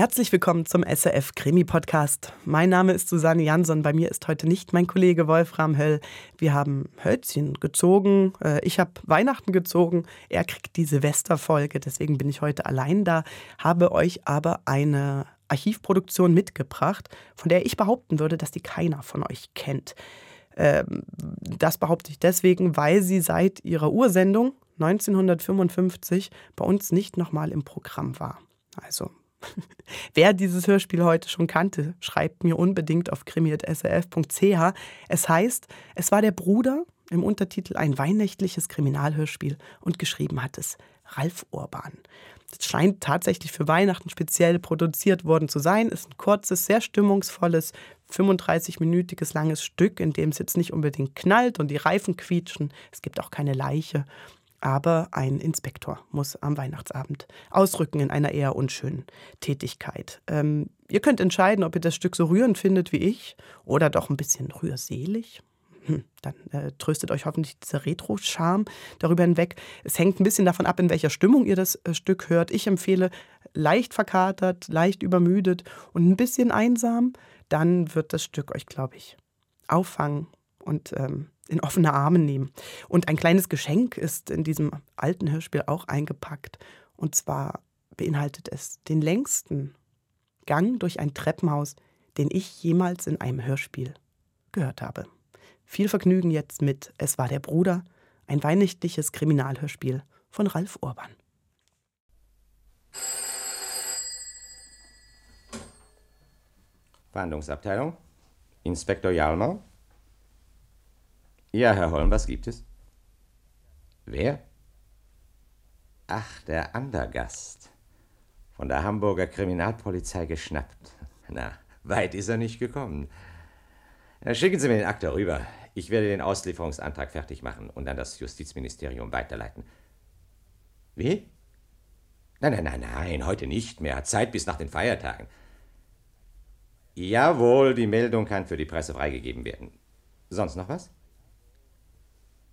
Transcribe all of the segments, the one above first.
Herzlich willkommen zum SRF Krimi Podcast. Mein Name ist Susanne Jansson. Bei mir ist heute nicht mein Kollege Wolfram Höll. Wir haben Hölzchen gezogen. Äh, ich habe Weihnachten gezogen. Er kriegt die Silvesterfolge. Deswegen bin ich heute allein da. Habe euch aber eine Archivproduktion mitgebracht, von der ich behaupten würde, dass die keiner von euch kennt. Ähm, das behaupte ich deswegen, weil sie seit ihrer Ursendung 1955 bei uns nicht nochmal im Programm war. Also Wer dieses Hörspiel heute schon kannte, schreibt mir unbedingt auf krimi.srf.ch. Es heißt, es war der Bruder, im Untertitel ein weihnächtliches Kriminalhörspiel und geschrieben hat es Ralf Urban. Das scheint tatsächlich für Weihnachten speziell produziert worden zu sein. Ist ein kurzes, sehr stimmungsvolles, 35-minütiges langes Stück, in dem es jetzt nicht unbedingt knallt und die Reifen quietschen. Es gibt auch keine Leiche. Aber ein Inspektor muss am Weihnachtsabend ausrücken in einer eher unschönen Tätigkeit. Ähm, ihr könnt entscheiden, ob ihr das Stück so rührend findet wie ich oder doch ein bisschen rührselig. Hm, dann äh, tröstet euch hoffentlich dieser Retro-Charme darüber hinweg. Es hängt ein bisschen davon ab, in welcher Stimmung ihr das äh, Stück hört. Ich empfehle leicht verkatert, leicht übermüdet und ein bisschen einsam. Dann wird das Stück euch, glaube ich, auffangen und ähm, in offene Arme nehmen. Und ein kleines Geschenk ist in diesem alten Hörspiel auch eingepackt. Und zwar beinhaltet es den längsten Gang durch ein Treppenhaus, den ich jemals in einem Hörspiel gehört habe. Viel Vergnügen jetzt mit Es war der Bruder, ein weihnachtliches Kriminalhörspiel von Ralf Urban. Verhandlungsabteilung, Inspektor Jalmer, ja, Herr Holm, was gibt es? Wer? Ach, der Andergast. Von der Hamburger Kriminalpolizei geschnappt. Na, weit ist er nicht gekommen. Na, schicken Sie mir den Akt rüber. Ich werde den Auslieferungsantrag fertig machen und an das Justizministerium weiterleiten. Wie? Nein, nein, nein, nein, heute nicht mehr. Zeit bis nach den Feiertagen. Jawohl, die Meldung kann für die Presse freigegeben werden. Sonst noch was?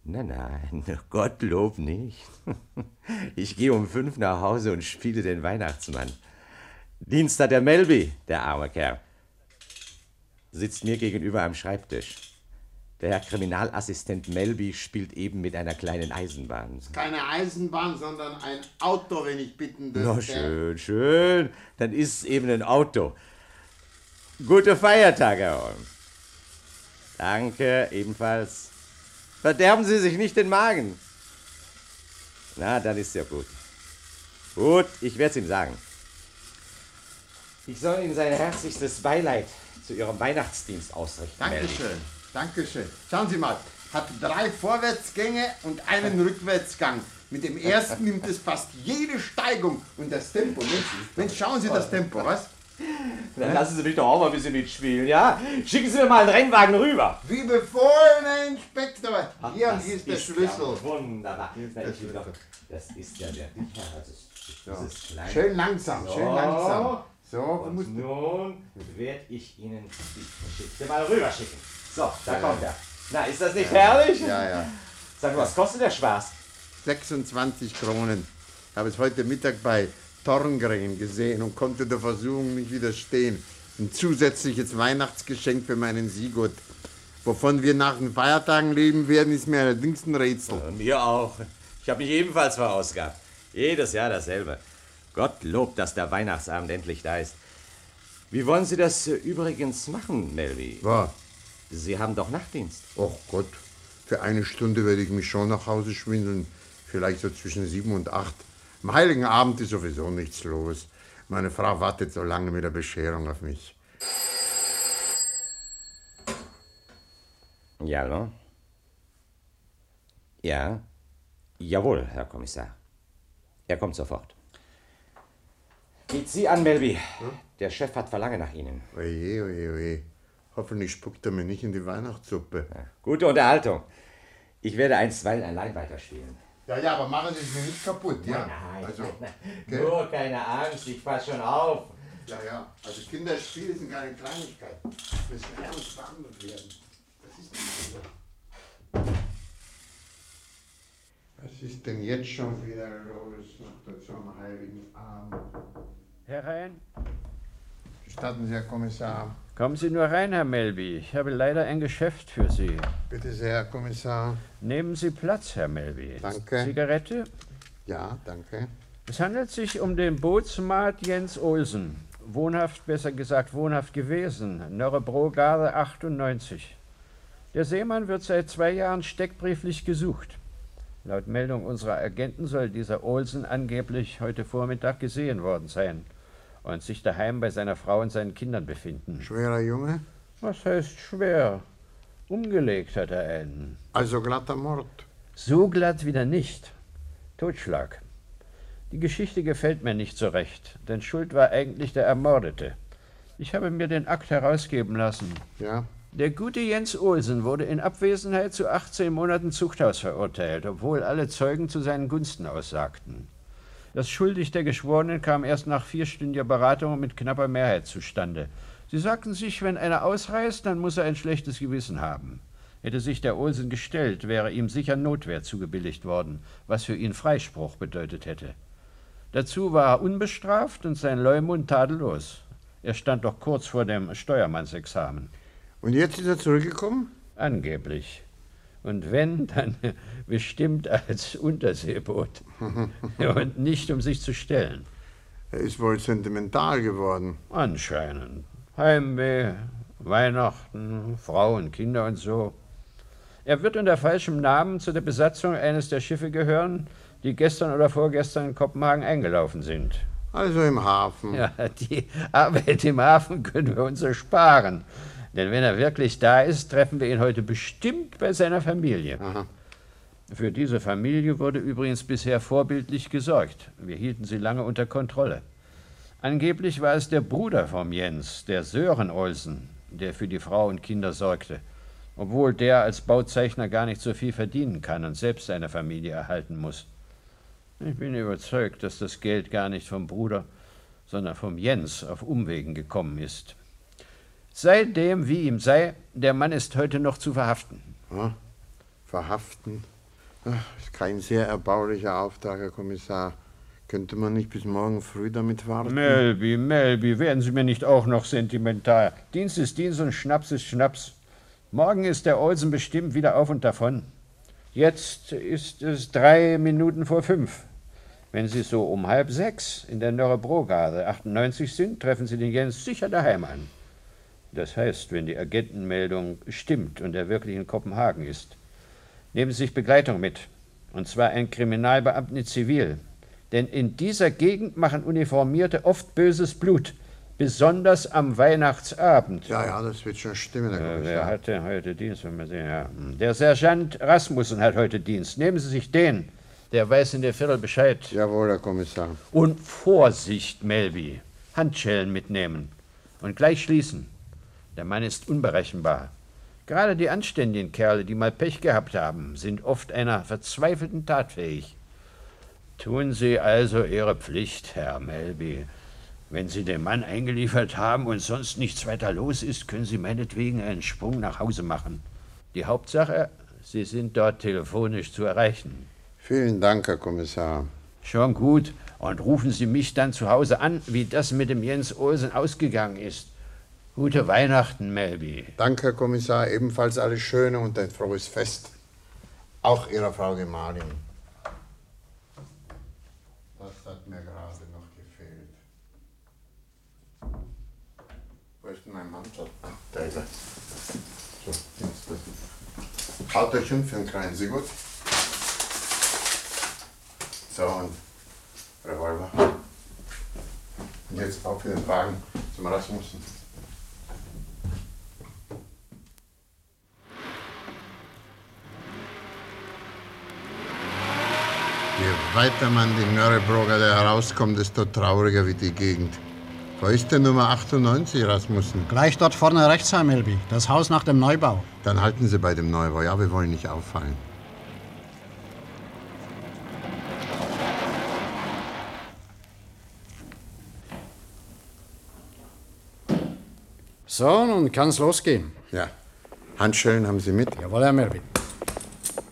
Nein, nein, Gottlob nicht. Ich gehe um fünf nach Hause und spiele den Weihnachtsmann. Dienst hat der Melby, der arme Kerl. Sitzt mir gegenüber am Schreibtisch. Der Herr Kriminalassistent Melby spielt eben mit einer kleinen Eisenbahn. Keine Eisenbahn, sondern ein Auto, wenn ich bitten dürfte. Na schön, schön. Dann ist es eben ein Auto. Gute Feiertage, Herr Holm. Danke, ebenfalls. Verderben Sie sich nicht den Magen. Na, dann ist ja gut. Gut, ich werde es ihm sagen. Ich soll Ihnen sein herzlichstes Beileid zu Ihrem Weihnachtsdienst ausrichten. Dankeschön, melden. Dankeschön. Schauen Sie mal, hat drei Vorwärtsgänge und einen Rückwärtsgang. Mit dem ersten nimmt es fast jede Steigung und das Tempo. Mensch, schauen Sie das Tempo, was? Dann lassen Sie mich doch auch mal ein bisschen mitspielen, ja? Schicken Sie mir mal einen Rennwagen rüber. Wie befohlen, Herr Inspektor. Ach, hier, hier ist der Schlüssel. Ja wunderbar. Das ist, doch, das ist ja der Dicher. Das ist, das Schön langsam, so. schön langsam. So, und nun werde ich Ihnen die Geschichte mal rüberschicken. So, da ja. kommt er. Na, ist das nicht ja. herrlich? Ja, ja. Sag mal, was kostet der Spaß? 26 Kronen. Ich habe es heute Mittag bei Torngren gesehen und konnte der Versuchung nicht widerstehen. Ein zusätzliches Weihnachtsgeschenk für meinen Sigurd. Wovon wir nach den Feiertagen leben werden, ist mir allerdings ein Rätsel. Ja, mir auch. Ich habe mich ebenfalls verausgabt. Jedes Jahr dasselbe. Gottlob, dass der Weihnachtsabend endlich da ist. Wie wollen Sie das übrigens machen, Melvi? Was? Sie haben doch Nachtdienst. Och Gott, für eine Stunde werde ich mich schon nach Hause schwindeln. Vielleicht so zwischen sieben und acht. Am Heiligen Abend ist sowieso nichts los. Meine Frau wartet so lange mit der Bescherung auf mich. Ja? Ja? Jawohl, Herr Kommissar. Er kommt sofort. Geht Sie an, Melby. Hm? Der Chef hat Verlangen nach Ihnen. Oje, oje, oje. Hoffentlich spuckt er mir nicht in die Weihnachtssuppe. Ja, gute Unterhaltung. Ich werde einstweilen allein weiterspielen. Ja, ja, aber machen Sie es mir nicht kaputt, ja? Nein, also, nein, nein. nur keine Angst, ich pass schon auf. Ja, ja, also Kinderspiele sind keine Kleinigkeit. Müssen ernst behandelt werden. Das ist nicht so. Was ist denn jetzt schon wieder los nach so einem heiligen Abend? Herein. Gestatten Sie, Herr Kommissar. Kommen Sie nur rein, Herr Melby. Ich habe leider ein Geschäft für Sie. Bitte sehr, Herr Kommissar. Nehmen Sie Platz, Herr Melby. Danke. Zigarette? Ja, danke. Es handelt sich um den Bootsmat Jens Olsen. Wohnhaft, besser gesagt wohnhaft gewesen. Nörrebrogabe 98. Der Seemann wird seit zwei Jahren steckbrieflich gesucht. Laut Meldung unserer Agenten soll dieser Olsen angeblich heute Vormittag gesehen worden sein und sich daheim bei seiner Frau und seinen Kindern befinden. Schwerer Junge? Was heißt schwer? Umgelegt hat er einen. Also glatter Mord. So glatt wieder nicht. Totschlag. Die Geschichte gefällt mir nicht so recht, denn schuld war eigentlich der Ermordete. Ich habe mir den Akt herausgeben lassen. Ja? Der gute Jens Olsen wurde in Abwesenheit zu 18 Monaten Zuchthaus verurteilt, obwohl alle Zeugen zu seinen Gunsten aussagten. Das Schuldig der Geschworenen kam erst nach vierstündiger Beratung mit knapper Mehrheit zustande. Sie sagten sich, wenn einer ausreist, dann muss er ein schlechtes Gewissen haben. Hätte sich der Olsen gestellt, wäre ihm sicher Notwehr zugebilligt worden, was für ihn Freispruch bedeutet hätte. Dazu war er unbestraft und sein Leumund tadellos. Er stand doch kurz vor dem Steuermannsexamen. Und jetzt ist er zurückgekommen? Angeblich. Und wenn, dann bestimmt als Unterseeboot. und nicht, um sich zu stellen. Er ist wohl sentimental geworden. Anscheinend. Heimweh, Weihnachten, Frauen, Kinder und so. Er wird unter falschem Namen zu der Besatzung eines der Schiffe gehören, die gestern oder vorgestern in Kopenhagen eingelaufen sind. Also im Hafen. Ja, die Arbeit im Hafen können wir uns ersparen. Denn wenn er wirklich da ist, treffen wir ihn heute bestimmt bei seiner Familie. Aha. Für diese Familie wurde übrigens bisher vorbildlich gesorgt. Wir hielten sie lange unter Kontrolle. Angeblich war es der Bruder vom Jens, der Sören Olsen, der für die Frau und Kinder sorgte, obwohl der als Bauzeichner gar nicht so viel verdienen kann und selbst seine Familie erhalten muss. Ich bin überzeugt, dass das Geld gar nicht vom Bruder, sondern vom Jens auf Umwegen gekommen ist. Sei dem, wie ihm sei, der Mann ist heute noch zu verhaften. Ja, verhaften? Ach, ist kein sehr erbaulicher Auftrag, Herr Kommissar. Könnte man nicht bis morgen früh damit warten? Melby, Melby, werden Sie mir nicht auch noch sentimental? Dienst ist Dienst und Schnaps ist Schnaps. Morgen ist der Olsen bestimmt wieder auf und davon. Jetzt ist es drei Minuten vor fünf. Wenn Sie so um halb sechs in der Nörrebrogade 98 sind, treffen Sie den Jens sicher daheim an. Das heißt, wenn die Agentenmeldung stimmt und er wirklich in Kopenhagen ist. Nehmen Sie sich Begleitung mit. Und zwar einen Kriminalbeamten in Zivil. Denn in dieser Gegend machen Uniformierte oft böses Blut. Besonders am Weihnachtsabend. Ja, ja, das wird schon stimmen, Herr Äh, Kommissar. wer hat denn heute Dienst? Wenn wir sehen, ja. Der Sergeant Rasmussen hat heute Dienst. Nehmen Sie sich den. Der weiß in der Viertel Bescheid. Jawohl, Herr Kommissar. Und Vorsicht, Melby. Handschellen mitnehmen. Und gleich schließen. Der Mann ist unberechenbar. Gerade die anständigen Kerle, die mal Pech gehabt haben, sind oft einer verzweifelten Tat fähig. Tun Sie also Ihre Pflicht, Herr Melby. Wenn Sie den Mann eingeliefert haben und sonst nichts weiter los ist, können Sie meinetwegen einen Sprung nach Hause machen. Die Hauptsache, Sie sind dort telefonisch zu erreichen. Vielen Dank, Herr Kommissar. Schon gut. Und rufen Sie mich dann zu Hause an, wie das mit dem Jens Olsen ausgegangen ist. Gute Weihnachten, Melby. Danke, Herr Kommissar. Ebenfalls alles Schöne und ein frohes Fest. Auch Ihrer Frau Gemahlin. Das hat mir gerade noch gefehlt. Wo ist denn mein Mantel? Ah, da ist er. So, jetzt das. Autochen für einen kleinen Sigurd. So, und Revolver. Und jetzt auf in den Wagen zum Rasmussen. Je weiter man die Nörrebroger da herauskommt, desto trauriger wird die Gegend. Wo ist denn Nummer 98, Rasmussen? Gleich dort vorne rechts, Herr Melby. Das Haus nach dem Neubau. Dann halten Sie bei dem Neubau. Ja, wir wollen nicht auffallen. So, nun kann's losgehen. Ja. Handschellen haben Sie mit? Jawohl, Herr Melby.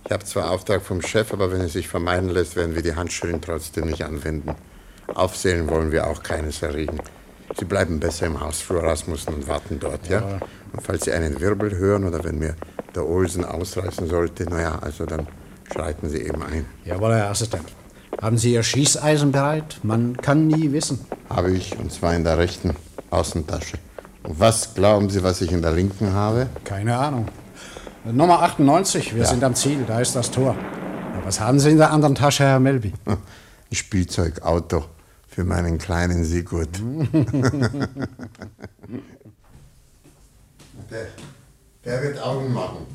Ich habe zwar Auftrag vom Chef, aber wenn es sich vermeiden lässt, werden wir die Handschellen trotzdem nicht anwenden. Aufsehen wollen wir auch keines erregen. Sie bleiben besser im Hausflur Rasmussen und warten dort, ja? ja? Und falls Sie einen Wirbel hören oder wenn mir der Olsen ausreißen sollte, naja, also dann schreiten Sie eben ein. Jawohl, Herr Assistent. Haben Sie Ihr Schießeisen bereit? Man kann nie wissen. Habe ich, und zwar in der rechten Außentasche. Und was glauben Sie, was ich in der linken habe? Keine Ahnung. Nummer 98, wir ja. sind am Ziel, da ist das Tor. Was haben Sie in der anderen Tasche, Herr Melby? Ein Spielzeugauto für meinen kleinen Sigurd. der, der wird Augen machen.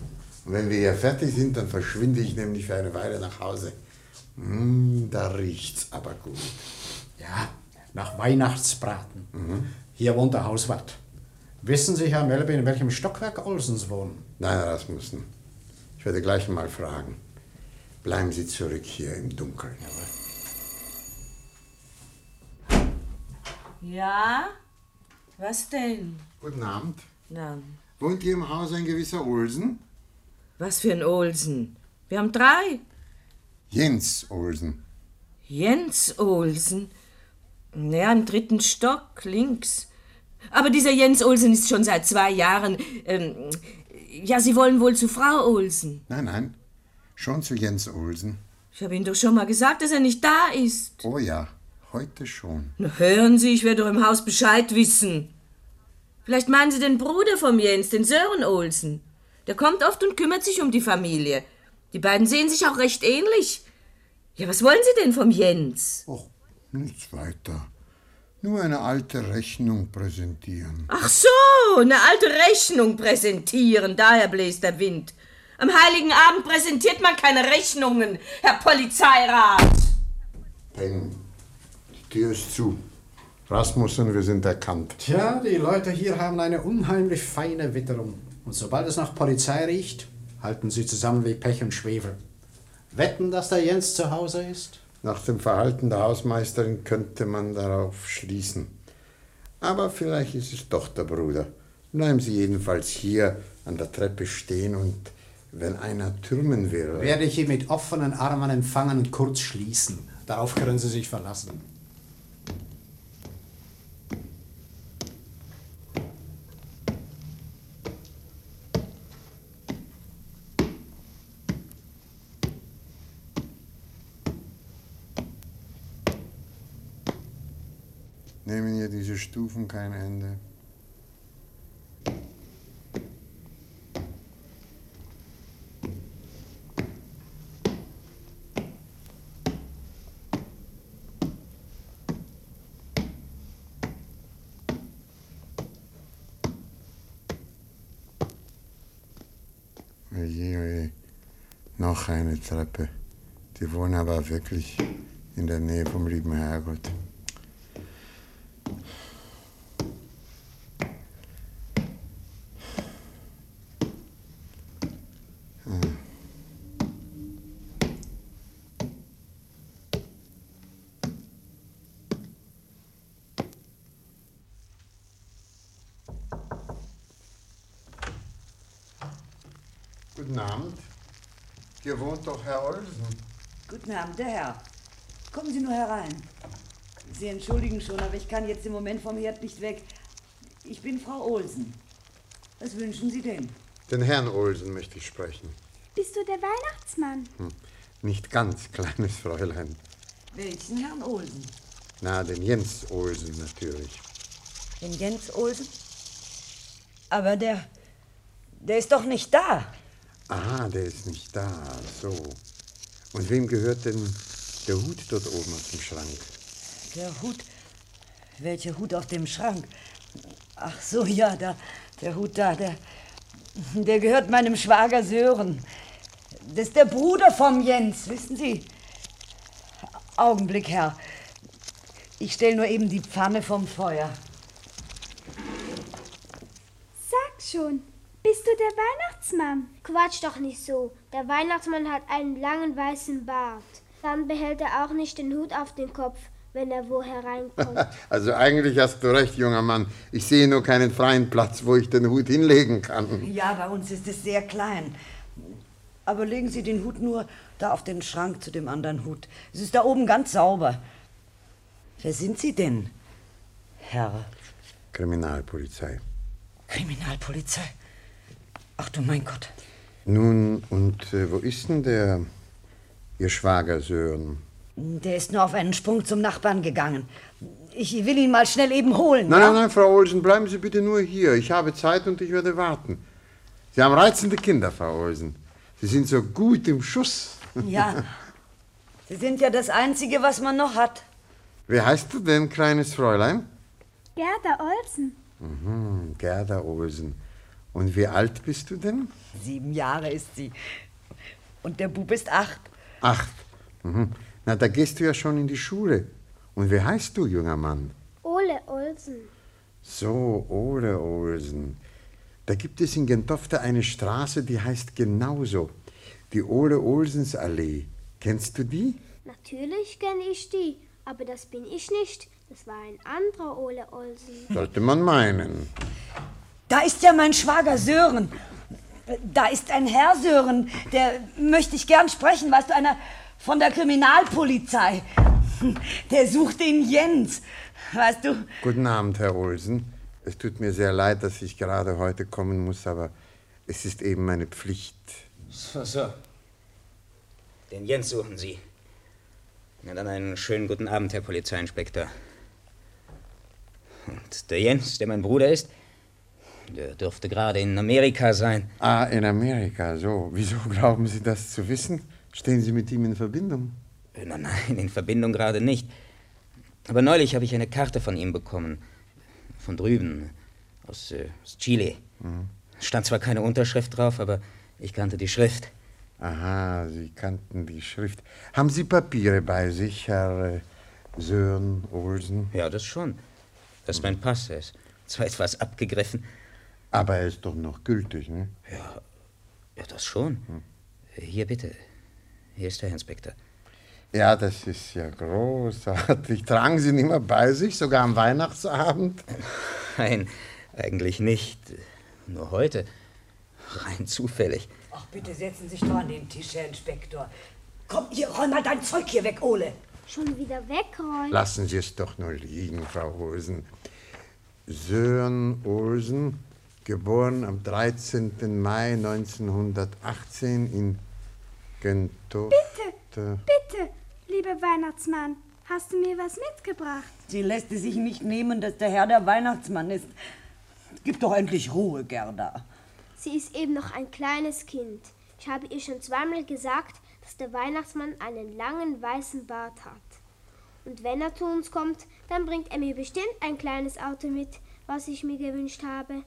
Und wenn wir hier fertig sind, dann verschwinde ich nämlich für eine Weile nach Hause. Mm, da riecht's aber gut. Ja, nach Weihnachtsbraten. Mhm. Hier wohnt der Hauswart. Wissen Sie, Herr Melby, in welchem Stockwerk Olsens wohnen? Nein, Herr Rasmussen. Ich werde gleich mal fragen. Bleiben Sie zurück hier im Dunkeln. Ja? Was denn? Guten Abend. Na. Wohnt hier im Haus ein gewisser Olsen? Was für ein Olsen? Wir haben drei. Jens Olsen. Jens Olsen? Ja, im dritten Stock, links. Aber dieser Jens Olsen ist schon seit zwei Jahren. Ähm, ja, Sie wollen wohl zu Frau Olsen. Nein, nein. Schon zu Jens Olsen. Ich habe Ihnen doch schon mal gesagt, dass er nicht da ist. Oh ja, heute schon. Na, hören Sie, ich werde doch im Haus Bescheid wissen. Vielleicht meinen Sie den Bruder vom Jens, den Sören Olsen. Der kommt oft und kümmert sich um die Familie. Die beiden sehen sich auch recht ähnlich. Ja, was wollen Sie denn vom Jens? Och, nichts weiter. Nur eine alte Rechnung präsentieren. Ach so, eine alte Rechnung präsentieren. Daher bläst der Wind. Am Heiligen Abend präsentiert man keine Rechnungen, Herr Polizeirat. Peng, die Tür ist zu. Rasmussen, wir sind erkannt. Tja, die Leute hier haben eine unheimlich feine Witterung. Und sobald es nach Polizei riecht, halten sie zusammen wie Pech und Schwefel. Wetten, dass der Jens zu Hause ist? Nach dem Verhalten der Hausmeisterin könnte man darauf schließen. Aber vielleicht ist es doch der Bruder. Bleiben Sie jedenfalls hier an der Treppe stehen und wenn einer türmen will. Werde ich ihn mit offenen Armen empfangen und kurz schließen. Darauf können Sie sich verlassen. Hier diese Stufen kein Ende. noch eine Treppe. Die wohnen aber wirklich in der Nähe vom lieben Herrgott. Guten Abend. Hier wohnt doch Herr Olsen. Guten Abend, der Herr. Kommen Sie nur herein. Sie entschuldigen schon, aber ich kann jetzt im Moment vom Herd nicht weg. Ich bin Frau Olsen. Was wünschen Sie denn? Den Herrn Olsen möchte ich sprechen. Bist du der Weihnachtsmann? Hm. Nicht ganz, kleines Fräulein. Welchen Herrn Olsen? Na, den Jens Olsen natürlich. Den Jens Olsen? Aber der. der ist doch nicht da. Ah, der ist nicht da. So. Und wem gehört denn der Hut dort oben auf dem Schrank? Der Hut? Welcher Hut auf dem Schrank? Ach so, ja, da, der Hut da, der, der gehört meinem Schwager Sören. Das ist der Bruder vom Jens, wissen Sie? Augenblick, Herr. Ich stelle nur eben die Pfanne vom Feuer. Sag schon, bist du der Weihnachtsmann? Quatsch doch nicht so. Der Weihnachtsmann hat einen langen weißen Bart. Dann behält er auch nicht den Hut auf den Kopf, wenn er wo hereinkommt. also eigentlich hast du recht, junger Mann. Ich sehe nur keinen freien Platz, wo ich den Hut hinlegen kann. Ja, bei uns ist es sehr klein. Aber legen Sie den Hut nur da auf den Schrank zu dem anderen Hut. Es ist da oben ganz sauber. Wer sind Sie denn, Herr? Kriminalpolizei. Kriminalpolizei? Ach du mein Gott. Nun, und äh, wo ist denn der, Ihr Schwager Sören? Der ist nur auf einen Sprung zum Nachbarn gegangen. Ich will ihn mal schnell eben holen. Nein, ja? nein, nein, Frau Olsen, bleiben Sie bitte nur hier. Ich habe Zeit und ich werde warten. Sie haben reizende Kinder, Frau Olsen. Sie sind so gut im Schuss. Ja. Sie sind ja das Einzige, was man noch hat. Wie heißt du denn, kleines Fräulein? Gerda Olsen. Mhm, Gerda Olsen. Und wie alt bist du denn? Sieben Jahre ist sie. Und der Bub ist acht. Acht. Mhm. Na, da gehst du ja schon in die Schule. Und wie heißt du, junger Mann? Ole Olsen. So, Ole Olsen. Da gibt es in Gentofte eine Straße, die heißt genauso. Die Ole Olsens Allee. Kennst du die? Natürlich kenne ich die, aber das bin ich nicht. Das war ein anderer Ole Olsen. Sollte man meinen. Da ist ja mein Schwager Sören. Da ist ein Herr Sören, der möchte ich gern sprechen, weißt du, einer von der Kriminalpolizei. Der sucht den Jens, weißt du. Guten Abend, Herr Olsen. Es tut mir sehr leid, dass ich gerade heute kommen muss, aber es ist eben meine Pflicht. So, so. Den Jens suchen Sie. Na dann einen schönen guten Abend, Herr Polizeiinspektor. Und der Jens, der mein Bruder ist, der dürfte gerade in Amerika sein. Ah, in Amerika, so. Wieso glauben Sie das zu wissen? Stehen Sie mit ihm in Verbindung? Äh, Nein, nein, in Verbindung gerade nicht. Aber neulich habe ich eine Karte von ihm bekommen. Von drüben, aus, äh, aus Chile. Stand zwar keine Unterschrift drauf, aber ich kannte die Schrift. Aha, Sie kannten die Schrift. Haben Sie Papiere bei sich, Herr äh, Sören Olsen? Ja, das schon. Das ist mein Pass. Er ist zwar etwas abgegriffen. Aber er ist doch noch gültig, ne? Ja, ja das schon. Hier bitte. Hier ist der Herr Inspektor. Ja, das ist ja großartig. Tragen Sie ihn immer bei sich, sogar am Weihnachtsabend? Nein, eigentlich nicht. Nur heute. Rein zufällig. Ach, bitte setzen Sie sich doch an den Tisch, Herr Inspektor. Komm, hier, räum mal dein Zeug hier weg, Ole. Schon wieder weg, Roy. Lassen Sie es doch nur liegen, Frau Olsen. Sören Olsen, geboren am 13. Mai 1918 in Gentofte. Bitte, bitte, lieber Weihnachtsmann, hast du mir was mitgebracht? Sie lässt es sich nicht nehmen, dass der Herr der Weihnachtsmann ist. Gib doch endlich Ruhe, Gerda. Sie ist eben noch ein kleines Kind. Ich habe ihr schon zweimal gesagt, dass der Weihnachtsmann einen langen weißen Bart hat. Und wenn er zu uns kommt, dann bringt er mir bestimmt ein kleines Auto mit, was ich mir gewünscht habe.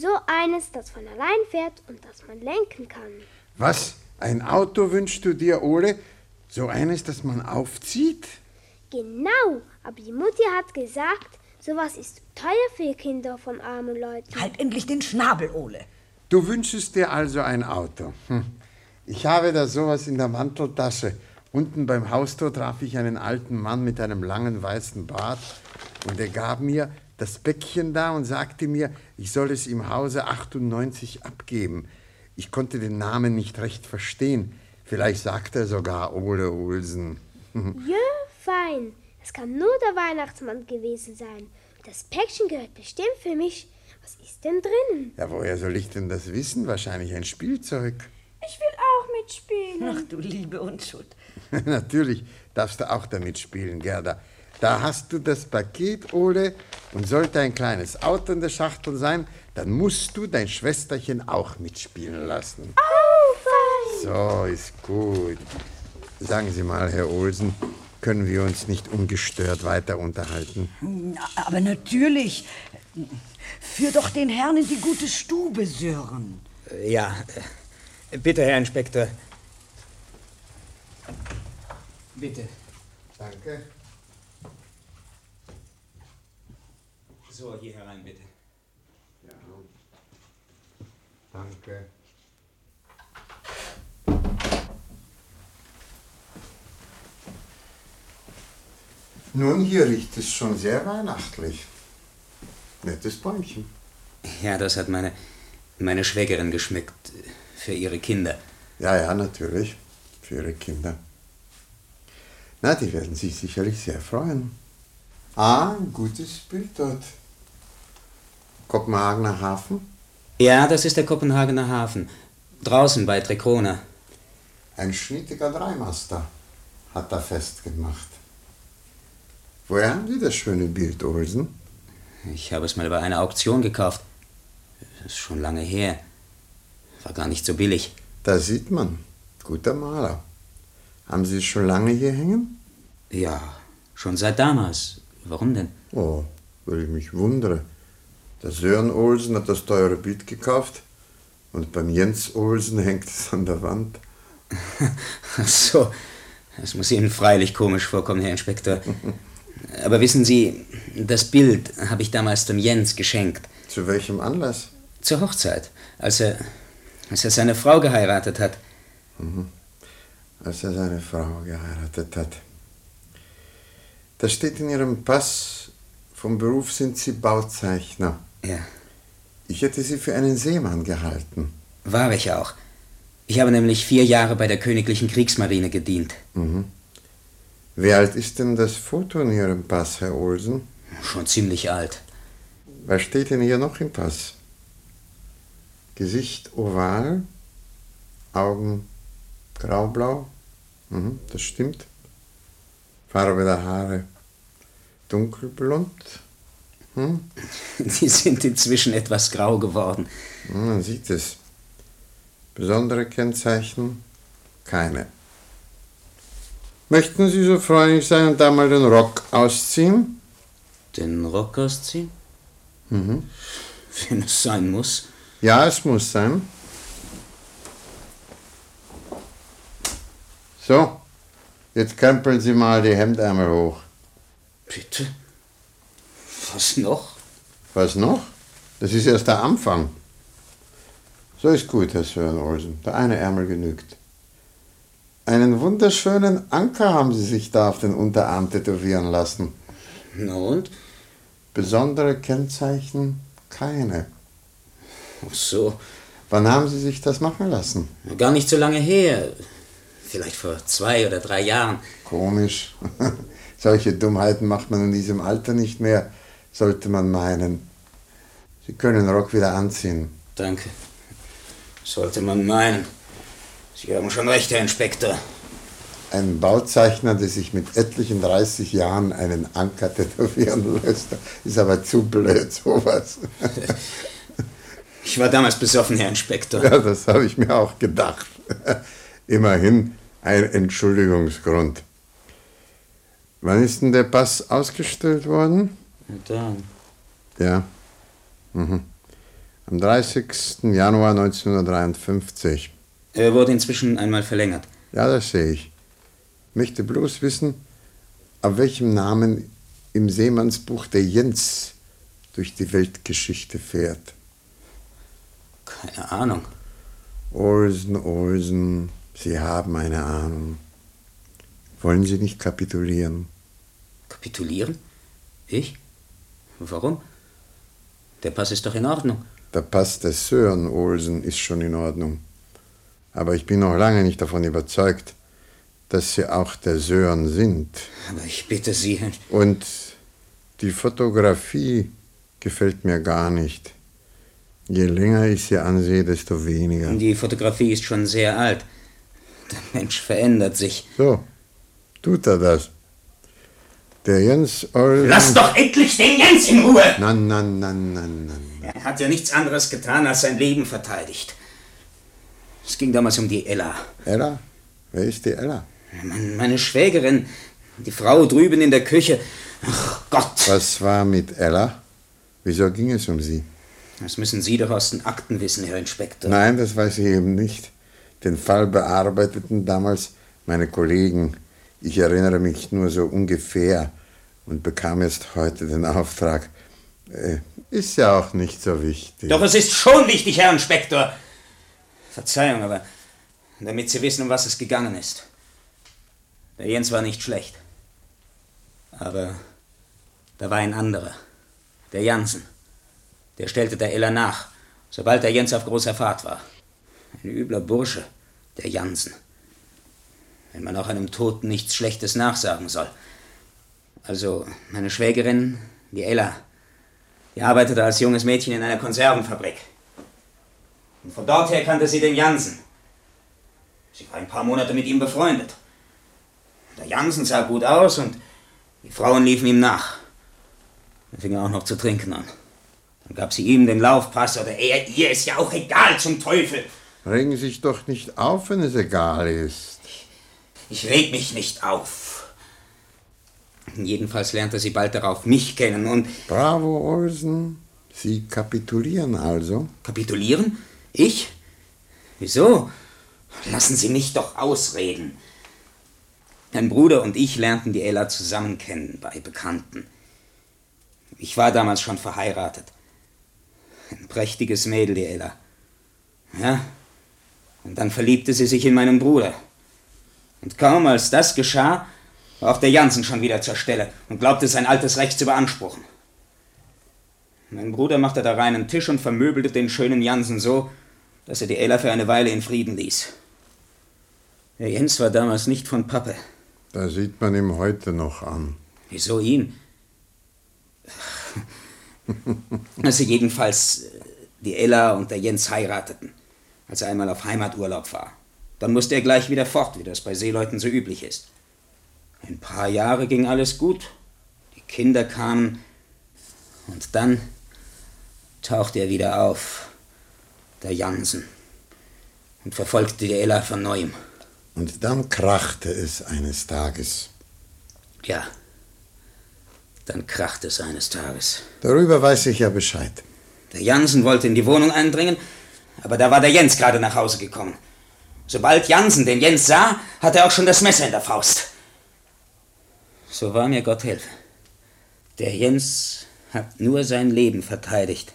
So eines, das von allein fährt und das man lenken kann. Was? Ein Auto wünschst du dir, Ole? So eines, das man aufzieht? Genau, aber die Mutti hat gesagt, sowas ist teuer für Kinder von armen Leuten. Halt endlich den Schnabel, Ole. Du wünschst dir also ein Auto. Hm. Ich habe da sowas in der Manteltasche. Unten beim Haustor traf ich einen alten Mann mit einem langen weißen Bart und er gab mir das Päckchen da und sagte mir, ich soll es im Hause 98 abgeben. Ich konnte den Namen nicht recht verstehen. Vielleicht sagt er sogar Ole Olsen. Ja, fein. Es kann nur der Weihnachtsmann gewesen sein. Das Päckchen gehört bestimmt für mich. Was ist denn drin? Ja, woher soll ich denn das wissen? Wahrscheinlich ein Spielzeug. Ich will auch mitspielen. Ach du liebe Unschuld. Natürlich darfst du auch damit spielen, Gerda. Da hast du das Paket, Ole, und sollte ein kleines Auto in der Schachtel sein, dann musst du dein Schwesterchen auch mitspielen lassen. Oh, fein. So, ist gut. Sagen Sie mal, Herr Olsen, können wir uns nicht ungestört weiter unterhalten? Aber natürlich. Führ doch den Herrn in die gute Stube, Sören. Äh, Ja, äh, bitte, Herr Inspektor. Bitte. Danke. So, hier herein, bitte. Ja. Danke. Nun, hier riecht es schon sehr weihnachtlich. Nettes Bäumchen. Ja, das hat meine, meine Schwägerin geschmückt. äh, Für ihre Kinder. Ja, ja, natürlich. Für Ihre Kinder. Na, die werden sich sicherlich sehr freuen. Ah, ein gutes Bild dort. Kopenhagener Hafen? Ja, das ist der Kopenhagener Hafen. Draußen bei Trekona. Ein schnittiger Dreimaster hat er festgemacht. Woher haben Sie das schöne Bild, Olsen? Ich habe es mal bei einer Auktion gekauft. Das ist schon lange her. War gar nicht so billig. Da sieht man. Guter Maler. Haben Sie es schon lange hier hängen? Ja, schon seit damals. Warum denn? Oh, weil ich mich wundere. Der Sören Olsen hat das teure Bild gekauft und beim Jens Olsen hängt es an der Wand. Ach so, das muss Ihnen freilich komisch vorkommen, Herr Inspektor. Aber wissen Sie, das Bild habe ich damals dem Jens geschenkt. Zu welchem Anlass? Zur Hochzeit, als er, als er seine Frau geheiratet hat. Mhm. Als er seine Frau geheiratet hat. Da steht in Ihrem Pass, vom Beruf sind Sie Bauzeichner. Ja. Ich hätte Sie für einen Seemann gehalten. War ich auch. Ich habe nämlich vier Jahre bei der Königlichen Kriegsmarine gedient. Mhm. Wie alt ist denn das Foto in Ihrem Pass, Herr Olsen? Schon ziemlich alt. Was steht denn hier noch im Pass? Gesicht oval, Augen graublau. Mhm, das stimmt. Farbe der Haare dunkelblond. Hm? Die sind inzwischen etwas grau geworden. Man sieht es. Besondere Kennzeichen? Keine. Möchten Sie so freundlich sein und da mal den Rock ausziehen? Den Rock ausziehen? Mhm. Wenn es sein muss. Ja, es muss sein. So, jetzt krempeln Sie mal die Hemdärmel hoch. Bitte? Was noch? Was noch? Das ist erst der Anfang. So ist gut, Herr Sören Olsen. Der eine Ärmel genügt. Einen wunderschönen Anker haben Sie sich da auf den Unterarm tätowieren lassen. Na und? Besondere Kennzeichen? Keine. Ach so. Wann haben Sie sich das machen lassen? Gar nicht so lange her. Vielleicht vor zwei oder drei Jahren. Komisch. Solche Dummheiten macht man in diesem Alter nicht mehr, sollte man meinen. Sie können den Rock wieder anziehen. Danke. Sollte man meinen. Sie haben schon recht, Herr Inspektor. Ein Bauzeichner, der sich mit etlichen 30 Jahren einen Anker tätowieren lässt, ist aber zu blöd, sowas. Ich war damals besoffen, Herr Inspektor. Ja, das habe ich mir auch gedacht. Immerhin ein Entschuldigungsgrund. Wann ist denn der Pass ausgestellt worden? Da. Ja. Mhm. Am 30. Januar 1953. Er wurde inzwischen einmal verlängert. Ja, das sehe ich. Möchte bloß wissen, auf welchem Namen im Seemannsbuch der Jens durch die Weltgeschichte fährt. Keine Ahnung. Olsen, Olsen, Sie haben eine Ahnung. Wollen Sie nicht kapitulieren? Kapitulieren? Ich? Warum? Der Pass ist doch in Ordnung. Der Pass des Sören Olsen ist schon in Ordnung. Aber ich bin noch lange nicht davon überzeugt, dass Sie auch der Sören sind. Aber ich bitte Sie. Und die Fotografie gefällt mir gar nicht. Je länger ich sie ansehe, desto weniger. Die Fotografie ist schon sehr alt. Der Mensch verändert sich. So, tut er das. Der Jens Olsen... Lass doch endlich den Jens in Ruhe! Nein, nein, nein, nein, nein. Er hat ja nichts anderes getan, als sein Leben verteidigt. Es ging damals um die Ella. Ella? Wer ist die Ella? Meine Schwägerin, die Frau drüben in der Küche. Ach Gott! Was war mit Ella? Wieso ging es um sie? Das müssen Sie doch aus den Akten wissen, Herr Inspektor. Nein, das weiß ich eben nicht. Den Fall bearbeiteten damals meine Kollegen. Ich erinnere mich nur so ungefähr und bekam erst heute den Auftrag. Äh, ist ja auch nicht so wichtig. Doch es ist schon wichtig, Herr Inspektor. Verzeihung, aber damit Sie wissen, um was es gegangen ist. Der Jens war nicht schlecht. Aber da war ein anderer. Der Jansen. Der stellte der Ella nach, sobald der Jens auf großer Fahrt war. Ein übler Bursche, der Jansen. Wenn man auch einem Toten nichts Schlechtes nachsagen soll. Also, meine Schwägerin, die Ella, Die arbeitete als junges Mädchen in einer Konservenfabrik. Und von dort her kannte sie den Jansen. Sie war ein paar Monate mit ihm befreundet. Der Jansen sah gut aus und die Frauen liefen ihm nach. Er fing auch noch zu trinken an. Dann gab sie ihm den Laufpass oder er, ihr ist ja auch egal zum Teufel. Regen Sie sich doch nicht auf, wenn es egal ist. Ich reg mich nicht auf. Jedenfalls lernte sie bald darauf mich kennen und. Bravo, Olsen. Sie kapitulieren also? Kapitulieren? Ich? Wieso? Lassen Sie mich doch ausreden. Mein Bruder und ich lernten die Ella zusammen kennen bei Bekannten. Ich war damals schon verheiratet. Ein prächtiges Mädel, die Ella. Ja, und dann verliebte sie sich in meinen Bruder. Und kaum als das geschah, war auch der Jansen schon wieder zur Stelle und glaubte, sein altes Recht zu beanspruchen. Mein Bruder machte da reinen Tisch und vermöbelte den schönen Jansen so, dass er die Ella für eine Weile in Frieden ließ. Der Jens war damals nicht von Pappe. Da sieht man ihm heute noch an. Wieso ihn? Also jedenfalls äh, die Ella und der Jens heirateten, als er einmal auf Heimaturlaub war. Dann musste er gleich wieder fort, wie das bei Seeleuten so üblich ist. Ein paar Jahre ging alles gut. Die Kinder kamen. Und dann tauchte er wieder auf, der Jansen, und verfolgte die Ella von neuem. Und dann krachte es eines Tages. Ja, dann krachte es eines Tages. Darüber weiß ich ja Bescheid. Der Jansen wollte in die Wohnung eindringen, aber da war der Jens gerade nach Hause gekommen. Sobald Jansen den Jens sah, hatte er auch schon das Messer in der Faust. So war mir Gott helfe. Der Jens hat nur sein Leben verteidigt,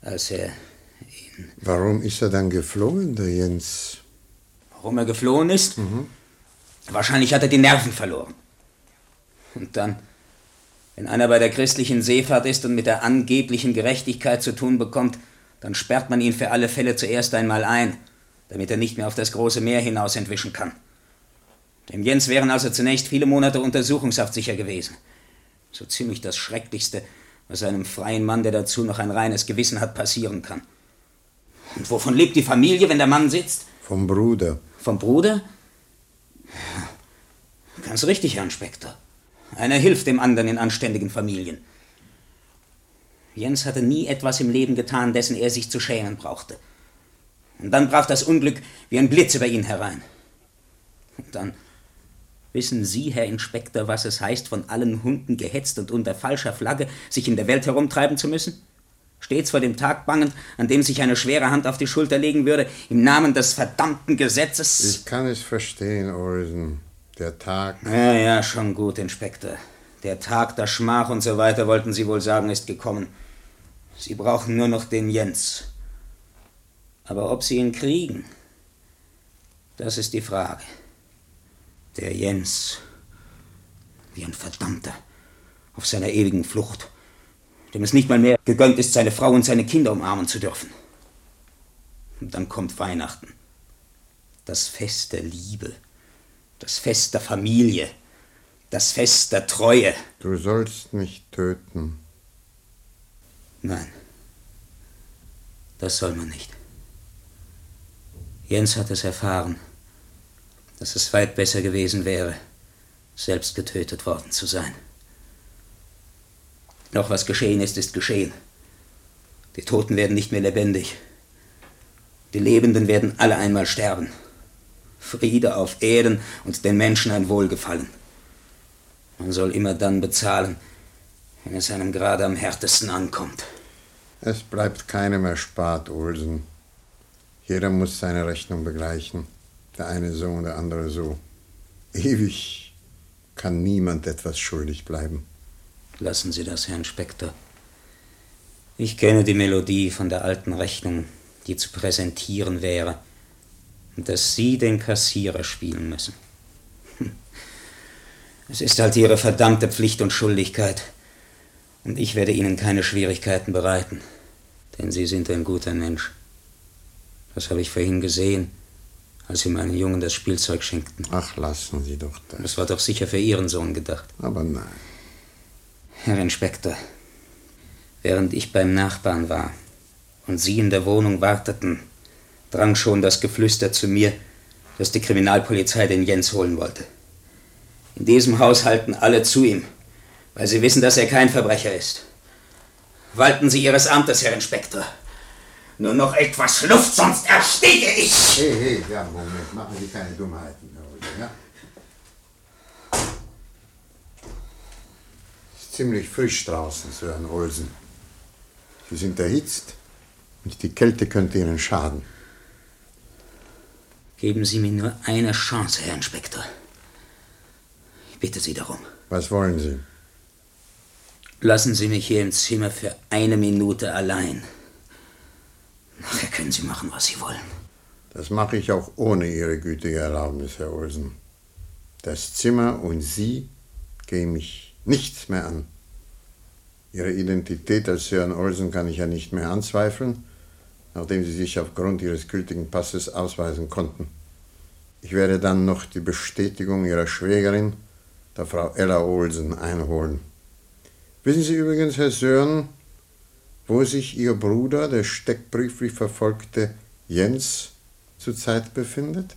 als er ihn. Warum ist er dann geflohen, der Jens? Warum er geflohen ist? Mhm. Wahrscheinlich hat er die Nerven verloren. Und dann, wenn einer bei der christlichen Seefahrt ist und mit der angeblichen Gerechtigkeit zu tun bekommt, dann sperrt man ihn für alle Fälle zuerst einmal ein, damit er nicht mehr auf das große Meer hinaus entwischen kann. Dem Jens wären also zunächst viele Monate Untersuchungshaft sicher gewesen. So ziemlich das Schrecklichste, was einem freien Mann, der dazu noch ein reines Gewissen hat, passieren kann. Und wovon lebt die Familie, wenn der Mann sitzt? Vom Bruder. Vom Bruder? Ganz richtig, Herr Inspektor. Einer hilft dem anderen in anständigen Familien. Jens hatte nie etwas im Leben getan, dessen er sich zu schämen brauchte. Und dann brach das Unglück wie ein Blitz über ihn herein. Und dann Wissen Sie, Herr Inspektor, was es heißt, von allen Hunden gehetzt und unter falscher Flagge sich in der Welt herumtreiben zu müssen? Stets vor dem Tag bangend, an dem sich eine schwere Hand auf die Schulter legen würde, im Namen des verdammten Gesetzes? Ich kann es verstehen, Olsen. Der Tag. Ja, ja, schon gut, Inspektor. Der Tag der Schmach und so weiter, wollten Sie wohl sagen, ist gekommen. Sie brauchen nur noch den Jens. Aber ob Sie ihn kriegen, das ist die Frage. Der Jens, wie ein Verdammter, auf seiner ewigen Flucht, dem es nicht mal mehr gegönnt ist, seine Frau und seine Kinder umarmen zu dürfen. Und dann kommt Weihnachten, das Fest der Liebe, das Fest der Familie, das Fest der Treue. Du sollst mich töten. Nein, das soll man nicht. Jens hat es erfahren dass es weit besser gewesen wäre, selbst getötet worden zu sein. Doch was geschehen ist, ist geschehen. Die Toten werden nicht mehr lebendig. Die Lebenden werden alle einmal sterben. Friede auf Erden und den Menschen ein Wohlgefallen. Man soll immer dann bezahlen, wenn es einem gerade am härtesten ankommt. Es bleibt keinem erspart, Olsen. Jeder muss seine Rechnung begleichen. Der eine so und der andere so. Ewig kann niemand etwas schuldig bleiben. Lassen Sie das, Herr Inspektor. Ich kenne die Melodie von der alten Rechnung, die zu präsentieren wäre, und dass Sie den Kassierer spielen müssen. Es ist halt Ihre verdammte Pflicht und Schuldigkeit, und ich werde Ihnen keine Schwierigkeiten bereiten, denn Sie sind ein guter Mensch. Das habe ich vorhin gesehen als Sie meinen Jungen das Spielzeug schenkten. Ach, lassen Sie doch das. Das war doch sicher für Ihren Sohn gedacht. Aber nein. Herr Inspektor, Während ich beim Nachbarn war und Sie in der Wohnung warteten, drang schon das Geflüster zu mir, dass die Kriminalpolizei den Jens holen wollte. In diesem Haus halten alle zu ihm, weil sie wissen, dass er kein Verbrecher ist. Walten Sie Ihres Amtes, Herr Inspektor. Nur noch etwas Luft, sonst ersticke ich! Hey, hey, ja, Moment, machen Sie keine Dummheiten, Herr Olsen, ja? Es ist ziemlich frisch draußen, Sir Herrn Olsen. Sie sind erhitzt und die Kälte könnte Ihnen schaden. Geben Sie mir nur eine Chance, Herr Inspektor. Ich bitte Sie darum. Was wollen Sie? Lassen Sie mich hier im Zimmer für eine Minute allein. Nachher können Sie machen, was Sie wollen. Das mache ich auch ohne Ihre gütige Erlaubnis, Herr Olsen. Das Zimmer und Sie gehen mich nichts mehr an. Ihre Identität als Sir Olsen kann ich ja nicht mehr anzweifeln, nachdem Sie sich aufgrund Ihres gültigen Passes ausweisen konnten. Ich werde dann noch die Bestätigung Ihrer Schwägerin, der Frau Ella Olsen, einholen. Wissen Sie übrigens, Herr Sören, wo sich Ihr Bruder, der steckbrieflich verfolgte Jens, zurzeit befindet?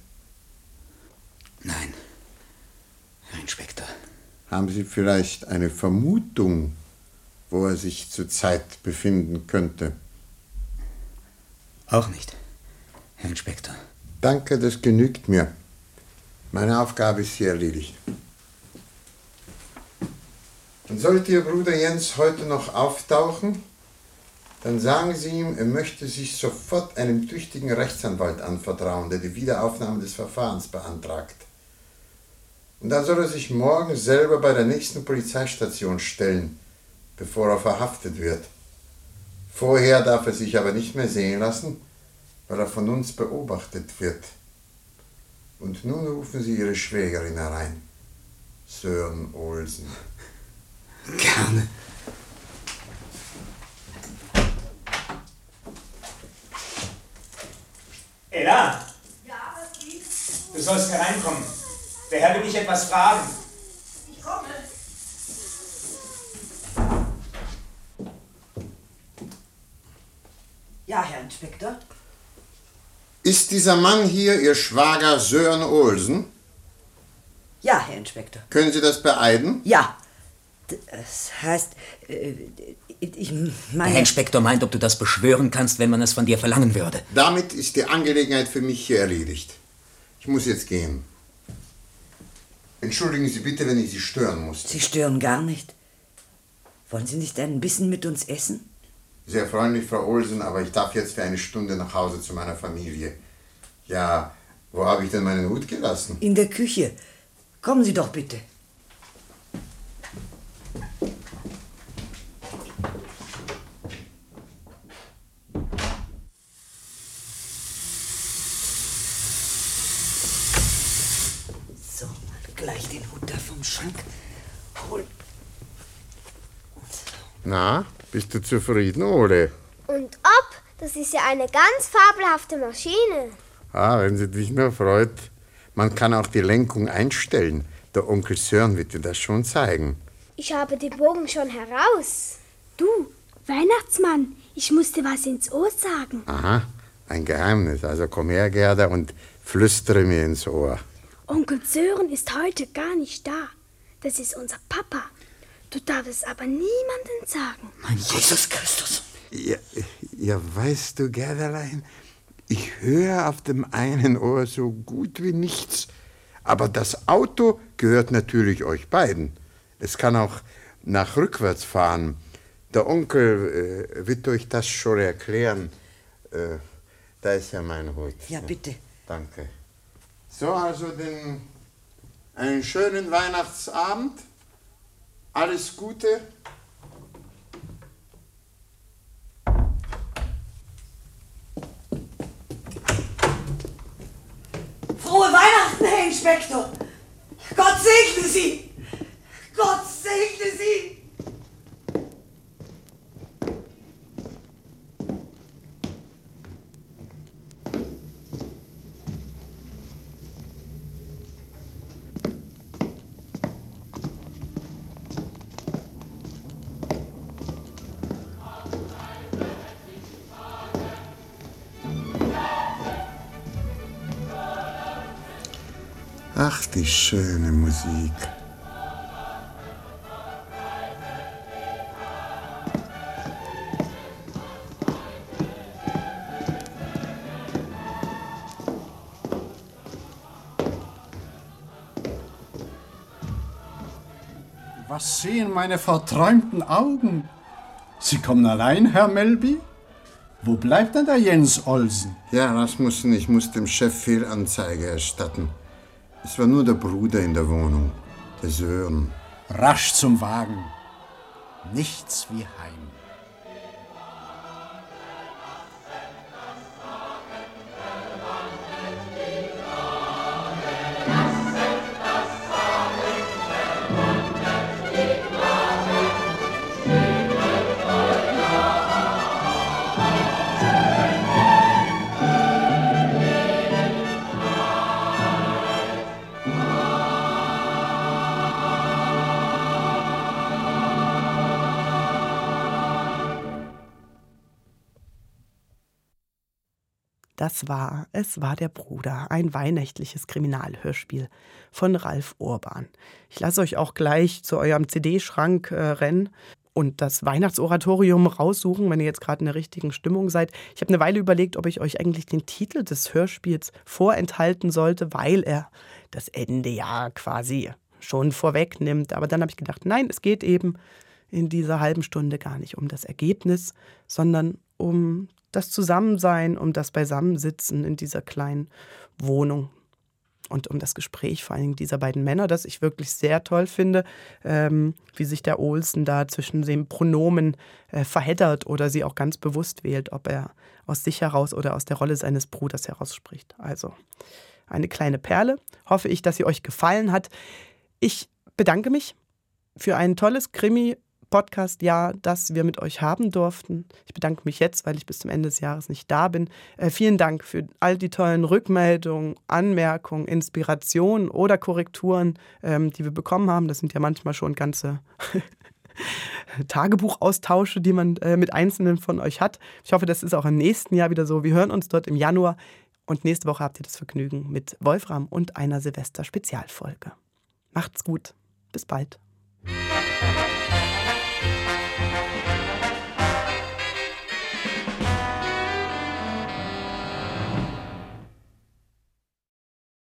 Nein, Herr Inspektor. Haben Sie vielleicht eine Vermutung, wo er sich zurzeit befinden könnte? Auch nicht, Herr Inspektor. Danke, das genügt mir. Meine Aufgabe ist hier erledigt. Und sollte Ihr Bruder Jens heute noch auftauchen, dann sagen Sie ihm, er möchte sich sofort einem tüchtigen Rechtsanwalt anvertrauen, der die Wiederaufnahme des Verfahrens beantragt. Und dann soll er sich morgen selber bei der nächsten Polizeistation stellen, bevor er verhaftet wird. Vorher darf er sich aber nicht mehr sehen lassen, weil er von uns beobachtet wird. Und nun rufen Sie Ihre Schwägerin herein, Sören Olsen. Gerne. Ella! Ja, was gibt's? Du sollst hereinkommen. Der Herr will dich etwas fragen. Ich komme. Ja, Herr Inspektor. Ist dieser Mann hier Ihr Schwager Sören Olsen? Ja, Herr Inspektor. Können Sie das beeiden? Ja. Das heißt, äh, ich meine. Der Inspektor meint, ob du das beschwören kannst, wenn man es von dir verlangen würde. Damit ist die Angelegenheit für mich hier erledigt. Ich muss jetzt gehen. Entschuldigen Sie bitte, wenn ich Sie stören muss. Sie stören gar nicht. Wollen Sie nicht ein bisschen mit uns essen? Sehr freundlich, Frau Olsen, aber ich darf jetzt für eine Stunde nach Hause zu meiner Familie. Ja, wo habe ich denn meinen Hut gelassen? In der Küche. Kommen Sie doch bitte. So, gleich den Hut da vom Schrank holen. Na, bist du zufrieden, Ole? Und ob? Das ist ja eine ganz fabelhafte Maschine. Ah, wenn sie dich nur freut. Man kann auch die Lenkung einstellen. Der Onkel Sören wird dir das schon zeigen. Ich habe den Bogen schon heraus. Du, Weihnachtsmann, ich musste was ins Ohr sagen. Aha, ein Geheimnis. Also komm her, Gerda, und flüstere mir ins Ohr. Onkel Sören ist heute gar nicht da. Das ist unser Papa. Du darfst es aber niemandem sagen. Mein Jesus Christus. Ja, ja, weißt du, Gerderlein, ich höre auf dem einen Ohr so gut wie nichts. Aber das Auto gehört natürlich euch beiden. Es kann auch nach rückwärts fahren. Der Onkel äh, wird euch das schon erklären. Äh, da ist ja mein Hut. Ja, bitte. Danke. So, also den, einen schönen Weihnachtsabend. Alles Gute. Frohe Weihnachten, Herr Inspektor! Die schöne Musik. Was sehen meine verträumten Augen? Sie kommen allein, Herr Melby? Wo bleibt denn der Jens Olsen? Ja, Rasmussen, ich muss dem Chef Fehlanzeige erstatten. Es war nur der Bruder in der Wohnung, der Sören. Rasch zum Wagen. Nichts wie heim. Das war Es war der Bruder, ein weihnachtliches Kriminalhörspiel von Ralf Urban. Ich lasse euch auch gleich zu eurem CD-Schrank äh, rennen und das Weihnachtsoratorium raussuchen, wenn ihr jetzt gerade in der richtigen Stimmung seid. Ich habe eine Weile überlegt, ob ich euch eigentlich den Titel des Hörspiels vorenthalten sollte, weil er das Ende ja quasi schon vorwegnimmt. Aber dann habe ich gedacht, nein, es geht eben in dieser halben Stunde gar nicht um das Ergebnis, sondern um das Zusammensein, um das Beisammensitzen in dieser kleinen Wohnung und um das Gespräch vor allen Dingen dieser beiden Männer, das ich wirklich sehr toll finde, ähm, wie sich der Olsen da zwischen den Pronomen äh, verheddert oder sie auch ganz bewusst wählt, ob er aus sich heraus oder aus der Rolle seines Bruders heraus spricht. Also eine kleine Perle. Hoffe ich, dass sie euch gefallen hat. Ich bedanke mich für ein tolles Krimi Podcast-Jahr, das wir mit euch haben durften. Ich bedanke mich jetzt, weil ich bis zum Ende des Jahres nicht da bin. Äh, vielen Dank für all die tollen Rückmeldungen, Anmerkungen, Inspirationen oder Korrekturen, ähm, die wir bekommen haben. Das sind ja manchmal schon ganze Tagebuchaustausche, die man äh, mit Einzelnen von euch hat. Ich hoffe, das ist auch im nächsten Jahr wieder so. Wir hören uns dort im Januar und nächste Woche habt ihr das Vergnügen mit Wolfram und einer Silvester-Spezialfolge. Macht's gut. Bis bald.